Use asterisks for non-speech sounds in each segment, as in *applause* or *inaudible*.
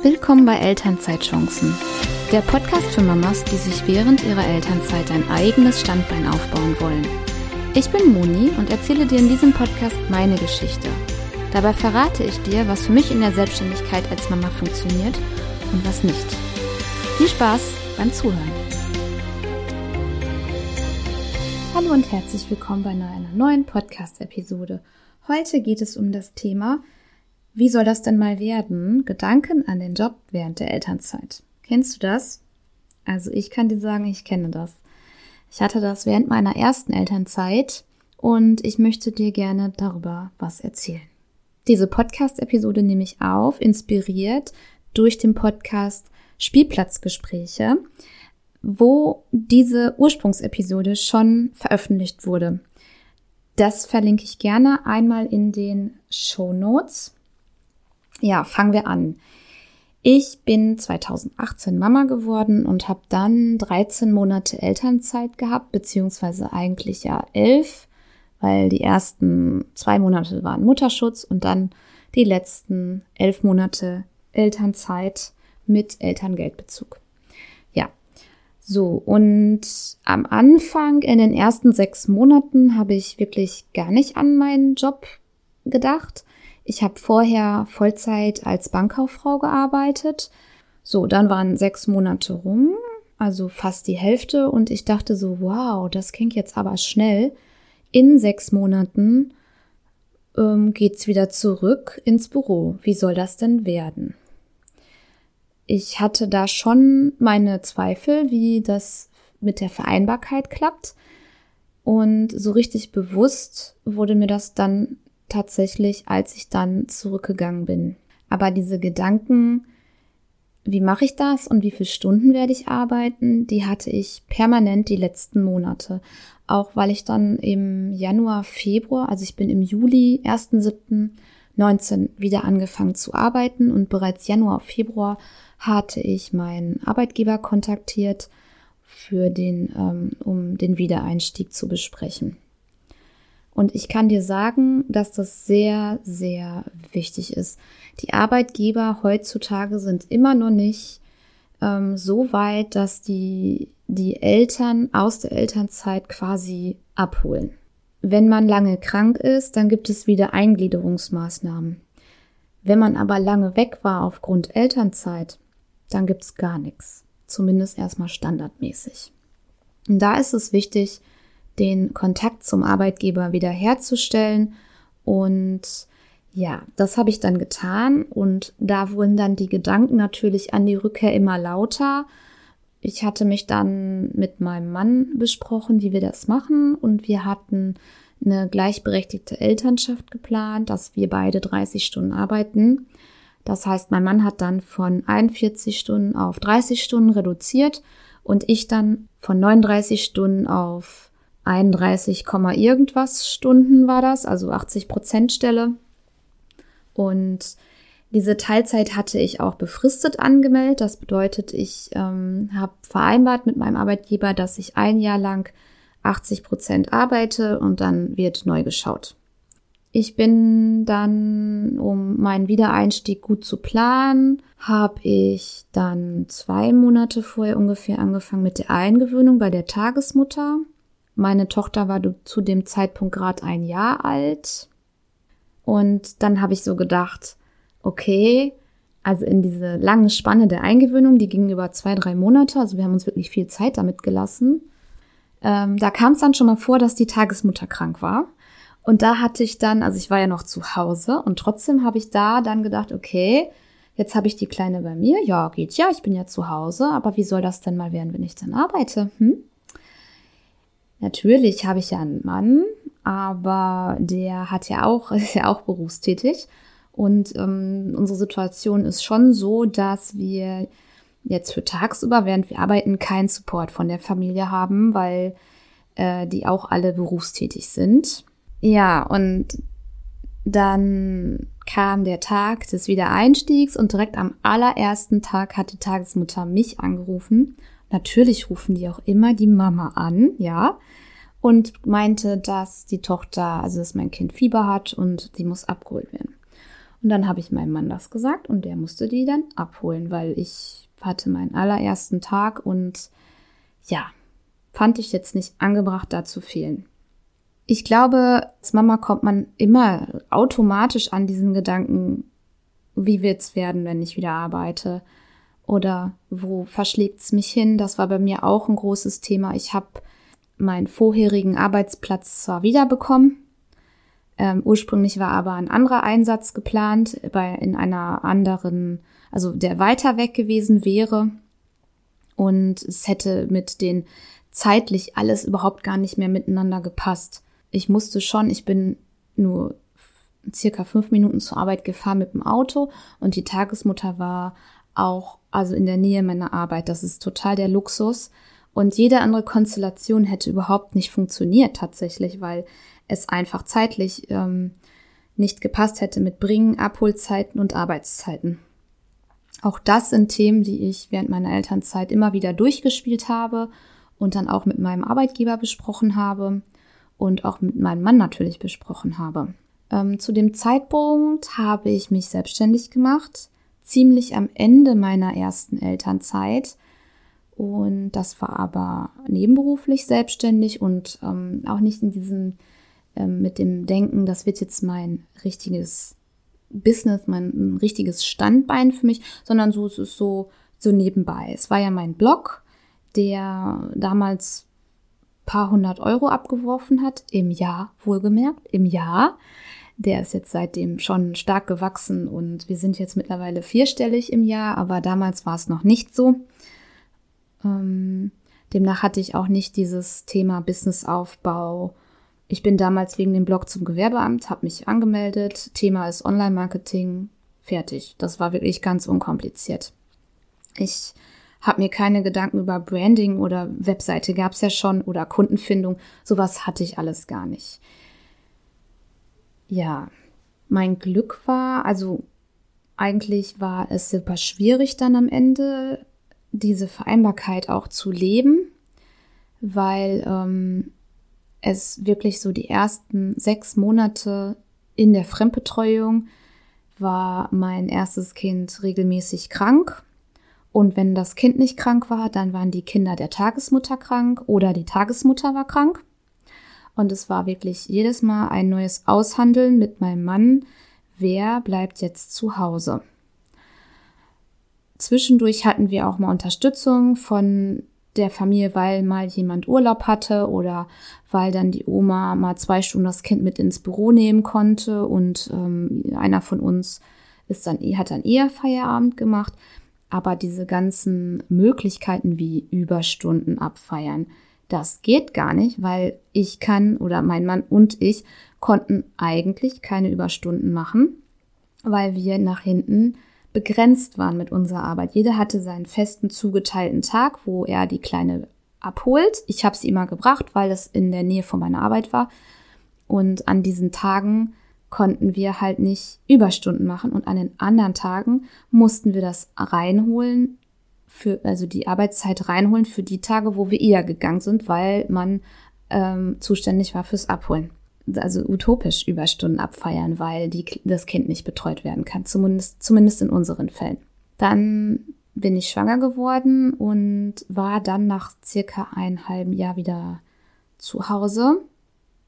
Willkommen bei Elternzeitchancen, der Podcast für Mamas, die sich während ihrer Elternzeit ein eigenes Standbein aufbauen wollen. Ich bin Moni und erzähle dir in diesem Podcast meine Geschichte. Dabei verrate ich dir, was für mich in der Selbstständigkeit als Mama funktioniert und was nicht. Viel Spaß beim Zuhören. Hallo und herzlich willkommen bei einer neuen Podcast-Episode. Heute geht es um das Thema, wie soll das denn mal werden? Gedanken an den Job während der Elternzeit. Kennst du das? Also ich kann dir sagen, ich kenne das. Ich hatte das während meiner ersten Elternzeit und ich möchte dir gerne darüber was erzählen. Diese Podcast-Episode nehme ich auf, inspiriert durch den Podcast Spielplatzgespräche, wo diese Ursprungsepisode schon veröffentlicht wurde. Das verlinke ich gerne einmal in den Show Notes. Ja, fangen wir an. Ich bin 2018 Mama geworden und habe dann 13 Monate Elternzeit gehabt, beziehungsweise eigentlich ja elf, weil die ersten zwei Monate waren Mutterschutz und dann die letzten elf Monate Elternzeit mit Elterngeldbezug. Ja, so und am Anfang in den ersten sechs Monaten habe ich wirklich gar nicht an meinen Job gedacht ich habe vorher Vollzeit als Bankkauffrau gearbeitet. So, dann waren sechs Monate rum, also fast die Hälfte, und ich dachte so, wow, das klingt jetzt aber schnell. In sechs Monaten ähm, geht's wieder zurück ins Büro. Wie soll das denn werden? Ich hatte da schon meine Zweifel, wie das mit der Vereinbarkeit klappt. Und so richtig bewusst wurde mir das dann tatsächlich, als ich dann zurückgegangen bin. Aber diese Gedanken, wie mache ich das und wie viele Stunden werde ich arbeiten, die hatte ich permanent die letzten Monate. Auch weil ich dann im Januar, Februar, also ich bin im Juli, 1.7.19 wieder angefangen zu arbeiten und bereits Januar, Februar hatte ich meinen Arbeitgeber kontaktiert für den, ähm, um den Wiedereinstieg zu besprechen. Und ich kann dir sagen, dass das sehr, sehr wichtig ist. Die Arbeitgeber heutzutage sind immer noch nicht ähm, so weit, dass die die Eltern aus der Elternzeit quasi abholen. Wenn man lange krank ist, dann gibt es wieder Eingliederungsmaßnahmen. Wenn man aber lange weg war aufgrund Elternzeit, dann gibt es gar nichts. Zumindest erstmal standardmäßig. Und da ist es wichtig, den Kontakt zum Arbeitgeber wiederherzustellen. Und ja, das habe ich dann getan und da wurden dann die Gedanken natürlich an die Rückkehr immer lauter. Ich hatte mich dann mit meinem Mann besprochen, wie wir das machen und wir hatten eine gleichberechtigte Elternschaft geplant, dass wir beide 30 Stunden arbeiten. Das heißt, mein Mann hat dann von 41 Stunden auf 30 Stunden reduziert und ich dann von 39 Stunden auf 31, irgendwas Stunden war das, also 80 Prozent Stelle. Und diese Teilzeit hatte ich auch befristet angemeldet. Das bedeutet, ich ähm, habe vereinbart mit meinem Arbeitgeber, dass ich ein Jahr lang 80 Prozent arbeite und dann wird neu geschaut. Ich bin dann, um meinen Wiedereinstieg gut zu planen, habe ich dann zwei Monate vorher ungefähr angefangen mit der Eingewöhnung bei der Tagesmutter. Meine Tochter war zu dem Zeitpunkt gerade ein Jahr alt. Und dann habe ich so gedacht, okay, also in diese lange Spanne der Eingewöhnung, die ging über zwei, drei Monate, also wir haben uns wirklich viel Zeit damit gelassen. Ähm, da kam es dann schon mal vor, dass die Tagesmutter krank war. Und da hatte ich dann, also ich war ja noch zu Hause und trotzdem habe ich da dann gedacht, okay, jetzt habe ich die Kleine bei mir. Ja, geht ja, ich bin ja zu Hause, aber wie soll das denn mal werden, wenn ich dann arbeite? Hm? Natürlich habe ich ja einen Mann, aber der hat ja auch, *laughs* ist ja auch berufstätig. Und ähm, unsere Situation ist schon so, dass wir jetzt für tagsüber, während wir arbeiten, keinen Support von der Familie haben, weil äh, die auch alle berufstätig sind. Ja, und dann kam der Tag des Wiedereinstiegs und direkt am allerersten Tag hat die Tagesmutter mich angerufen Natürlich rufen die auch immer die Mama an, ja, und meinte, dass die Tochter, also dass mein Kind Fieber hat und die muss abgeholt werden. Und dann habe ich meinem Mann das gesagt und der musste die dann abholen, weil ich hatte meinen allerersten Tag und ja, fand ich jetzt nicht angebracht, da zu fehlen. Ich glaube, als Mama kommt man immer automatisch an diesen Gedanken, wie wird's werden, wenn ich wieder arbeite? Oder wo verschlägt's mich hin? Das war bei mir auch ein großes Thema. Ich habe meinen vorherigen Arbeitsplatz zwar wiederbekommen, ähm, ursprünglich war aber ein anderer Einsatz geplant, bei, in einer anderen, also der weiter weg gewesen wäre. Und es hätte mit den zeitlich alles überhaupt gar nicht mehr miteinander gepasst. Ich musste schon, ich bin nur circa fünf Minuten zur Arbeit gefahren mit dem Auto und die Tagesmutter war auch also in der Nähe meiner Arbeit. Das ist total der Luxus. Und jede andere Konstellation hätte überhaupt nicht funktioniert tatsächlich, weil es einfach zeitlich ähm, nicht gepasst hätte mit Bringen, Abholzeiten und Arbeitszeiten. Auch das sind Themen, die ich während meiner Elternzeit immer wieder durchgespielt habe und dann auch mit meinem Arbeitgeber besprochen habe und auch mit meinem Mann natürlich besprochen habe. Ähm, zu dem Zeitpunkt habe ich mich selbstständig gemacht, ziemlich am Ende meiner ersten Elternzeit. Und das war aber nebenberuflich selbstständig und ähm, auch nicht in diesem ähm, mit dem Denken, das wird jetzt mein richtiges Business, mein richtiges Standbein für mich, sondern so es ist so so nebenbei. Es war ja mein Blog, der damals paar hundert Euro abgeworfen hat im Jahr, wohlgemerkt, im Jahr. Der ist jetzt seitdem schon stark gewachsen und wir sind jetzt mittlerweile vierstellig im Jahr, aber damals war es noch nicht so. Ähm, demnach hatte ich auch nicht dieses Thema Businessaufbau, ich bin damals wegen dem Blog zum Gewerbeamt, habe mich angemeldet. Thema ist Online-Marketing. Fertig. Das war wirklich ganz unkompliziert. Ich habe mir keine Gedanken über Branding oder Webseite gab es ja schon oder Kundenfindung. Sowas hatte ich alles gar nicht. Ja, mein Glück war, also eigentlich war es super schwierig dann am Ende, diese Vereinbarkeit auch zu leben, weil ähm, es wirklich so die ersten sechs Monate in der Fremdbetreuung war mein erstes Kind regelmäßig krank. Und wenn das Kind nicht krank war, dann waren die Kinder der Tagesmutter krank oder die Tagesmutter war krank. Und es war wirklich jedes Mal ein neues Aushandeln mit meinem Mann, wer bleibt jetzt zu Hause. Zwischendurch hatten wir auch mal Unterstützung von der Familie, weil mal jemand Urlaub hatte oder weil dann die Oma mal zwei Stunden das Kind mit ins Büro nehmen konnte und ähm, einer von uns ist dann, hat dann eher Feierabend gemacht. Aber diese ganzen Möglichkeiten wie Überstunden abfeiern, das geht gar nicht, weil ich kann oder mein Mann und ich konnten eigentlich keine Überstunden machen, weil wir nach hinten begrenzt waren mit unserer Arbeit. Jeder hatte seinen festen zugeteilten Tag, wo er die Kleine abholt. Ich habe sie immer gebracht, weil es in der Nähe von meiner Arbeit war. Und an diesen Tagen konnten wir halt nicht Überstunden machen und an den anderen Tagen mussten wir das reinholen für also die Arbeitszeit reinholen für die Tage, wo wir eher gegangen sind, weil man ähm, zuständig war fürs Abholen also utopisch Überstunden abfeiern, weil die, das Kind nicht betreut werden kann, zumindest, zumindest in unseren Fällen. Dann bin ich schwanger geworden und war dann nach circa einem halben Jahr wieder zu Hause.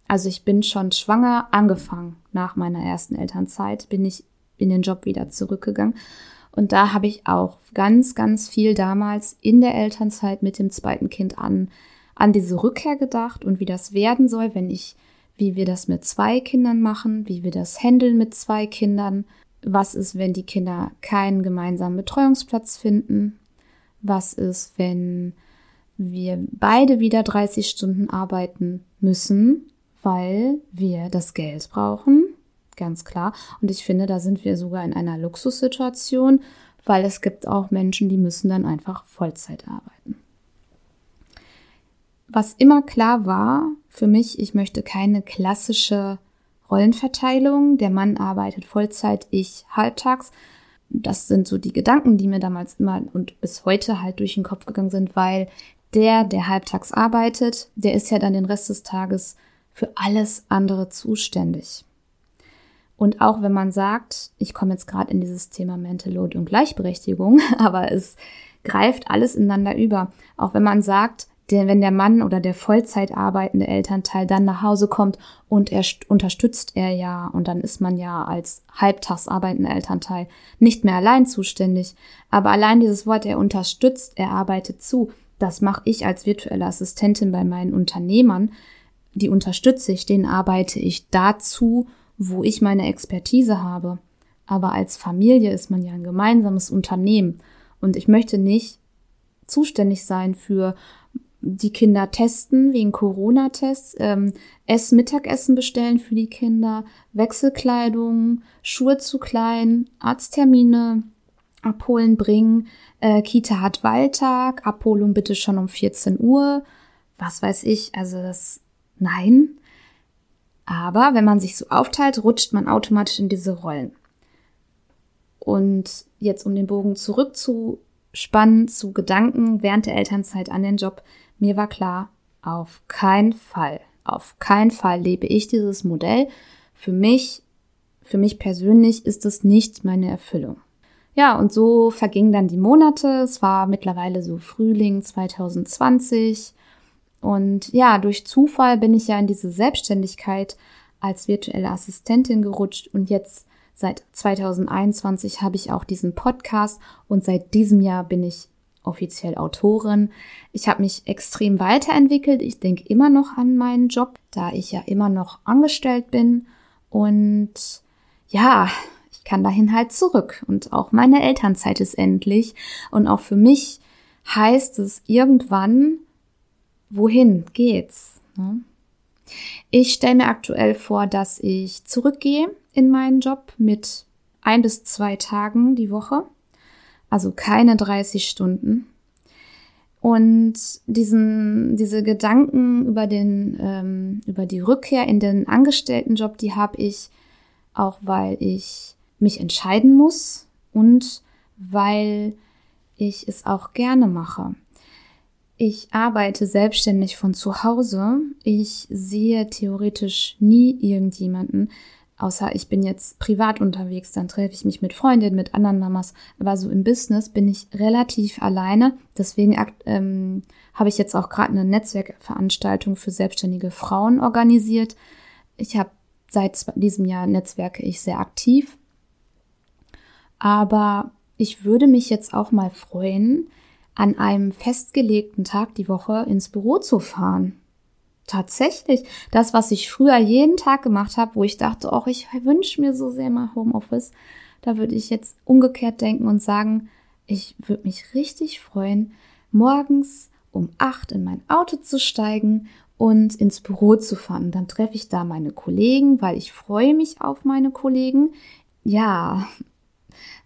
Also ich bin schon schwanger angefangen. Nach meiner ersten Elternzeit bin ich in den Job wieder zurückgegangen. Und da habe ich auch ganz, ganz viel damals in der Elternzeit mit dem zweiten Kind an, an diese Rückkehr gedacht und wie das werden soll, wenn ich wie wir das mit zwei Kindern machen, wie wir das handeln mit zwei Kindern. Was ist, wenn die Kinder keinen gemeinsamen Betreuungsplatz finden? Was ist, wenn wir beide wieder 30 Stunden arbeiten müssen, weil wir das Geld brauchen? Ganz klar. Und ich finde, da sind wir sogar in einer Luxussituation, weil es gibt auch Menschen, die müssen dann einfach Vollzeit arbeiten was immer klar war für mich, ich möchte keine klassische Rollenverteilung. Der Mann arbeitet Vollzeit, ich halbtags. Das sind so die Gedanken, die mir damals immer und bis heute halt durch den Kopf gegangen sind, weil der, der halbtags arbeitet, der ist ja dann den Rest des Tages für alles andere zuständig. Und auch wenn man sagt, ich komme jetzt gerade in dieses Thema Mental Load und Gleichberechtigung, *laughs* aber es greift alles ineinander über. Auch wenn man sagt, der, wenn der Mann oder der Vollzeit arbeitende Elternteil dann nach Hause kommt und er unterstützt er ja und dann ist man ja als halbtags arbeitender Elternteil nicht mehr allein zuständig. Aber allein dieses Wort, er unterstützt, er arbeitet zu, das mache ich als virtuelle Assistentin bei meinen Unternehmern. Die unterstütze ich, denen arbeite ich dazu, wo ich meine Expertise habe. Aber als Familie ist man ja ein gemeinsames Unternehmen und ich möchte nicht zuständig sein für die Kinder testen wegen Corona-Tests, ähm, Ess Mittagessen bestellen für die Kinder, Wechselkleidung, Schuhe zu klein, Arzttermine abholen, bringen, äh, Kita hat Wahltag, Abholung bitte schon um 14 Uhr, was weiß ich, also das, nein. Aber wenn man sich so aufteilt, rutscht man automatisch in diese Rollen. Und jetzt, um den Bogen zurückzuspannen zu Gedanken während der Elternzeit an den Job, mir war klar, auf keinen Fall, auf keinen Fall lebe ich dieses Modell. Für mich, für mich persönlich ist es nicht meine Erfüllung. Ja, und so vergingen dann die Monate. Es war mittlerweile so Frühling 2020. Und ja, durch Zufall bin ich ja in diese Selbstständigkeit als virtuelle Assistentin gerutscht und jetzt seit 2021 habe ich auch diesen Podcast und seit diesem Jahr bin ich offiziell Autorin. Ich habe mich extrem weiterentwickelt. Ich denke immer noch an meinen Job, da ich ja immer noch angestellt bin. Und ja, ich kann dahin halt zurück. Und auch meine Elternzeit ist endlich. Und auch für mich heißt es irgendwann, wohin geht's? Ne? Ich stelle mir aktuell vor, dass ich zurückgehe in meinen Job mit ein bis zwei Tagen die Woche also keine 30 Stunden. Und diesen, diese Gedanken über den, ähm, über die Rückkehr in den Angestelltenjob, die habe ich auch, weil ich mich entscheiden muss und weil ich es auch gerne mache. Ich arbeite selbstständig von zu Hause. Ich sehe theoretisch nie irgendjemanden, außer ich bin jetzt privat unterwegs, dann treffe ich mich mit Freundinnen, mit anderen Mamas. Aber so im Business bin ich relativ alleine. Deswegen ähm, habe ich jetzt auch gerade eine Netzwerkveranstaltung für selbstständige Frauen organisiert. Ich habe seit diesem Jahr netzwerke ich sehr aktiv. Aber ich würde mich jetzt auch mal freuen, an einem festgelegten Tag die Woche ins Büro zu fahren tatsächlich das, was ich früher jeden Tag gemacht habe, wo ich dachte, auch ich wünsche mir so sehr mal Homeoffice, da würde ich jetzt umgekehrt denken und sagen, ich würde mich richtig freuen, morgens um acht in mein Auto zu steigen und ins Büro zu fahren. Dann treffe ich da meine Kollegen, weil ich freue mich auf meine Kollegen. Ja,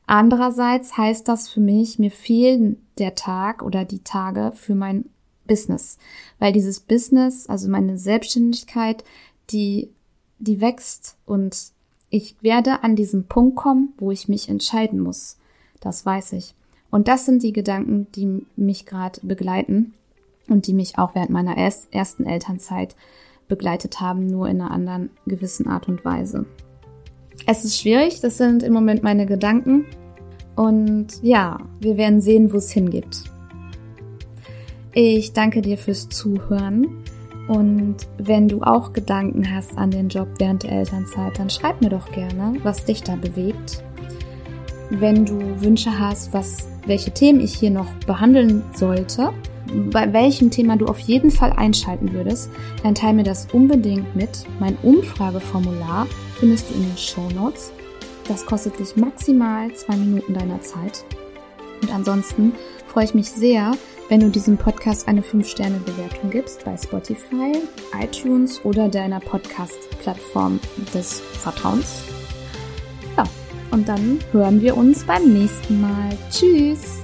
andererseits heißt das für mich, mir fehlen der Tag oder die Tage für mein Business, weil dieses Business, also meine Selbstständigkeit, die, die wächst und ich werde an diesen Punkt kommen, wo ich mich entscheiden muss. Das weiß ich. Und das sind die Gedanken, die mich gerade begleiten und die mich auch während meiner ersten Elternzeit begleitet haben, nur in einer anderen gewissen Art und Weise. Es ist schwierig, das sind im Moment meine Gedanken. Und ja, wir werden sehen, wo es hingeht. Ich danke dir fürs Zuhören. Und wenn du auch Gedanken hast an den Job während der Elternzeit, dann schreib mir doch gerne, was dich da bewegt. Wenn du Wünsche hast, was, welche Themen ich hier noch behandeln sollte, bei welchem Thema du auf jeden Fall einschalten würdest, dann teile mir das unbedingt mit. Mein Umfrageformular findest du in den Show Notes. Das kostet dich maximal zwei Minuten deiner Zeit. Und ansonsten freue ich mich sehr, wenn du diesem Podcast eine 5-Sterne-Bewertung gibst bei Spotify, iTunes oder deiner Podcast-Plattform des Vertrauens. Ja, und dann hören wir uns beim nächsten Mal. Tschüss!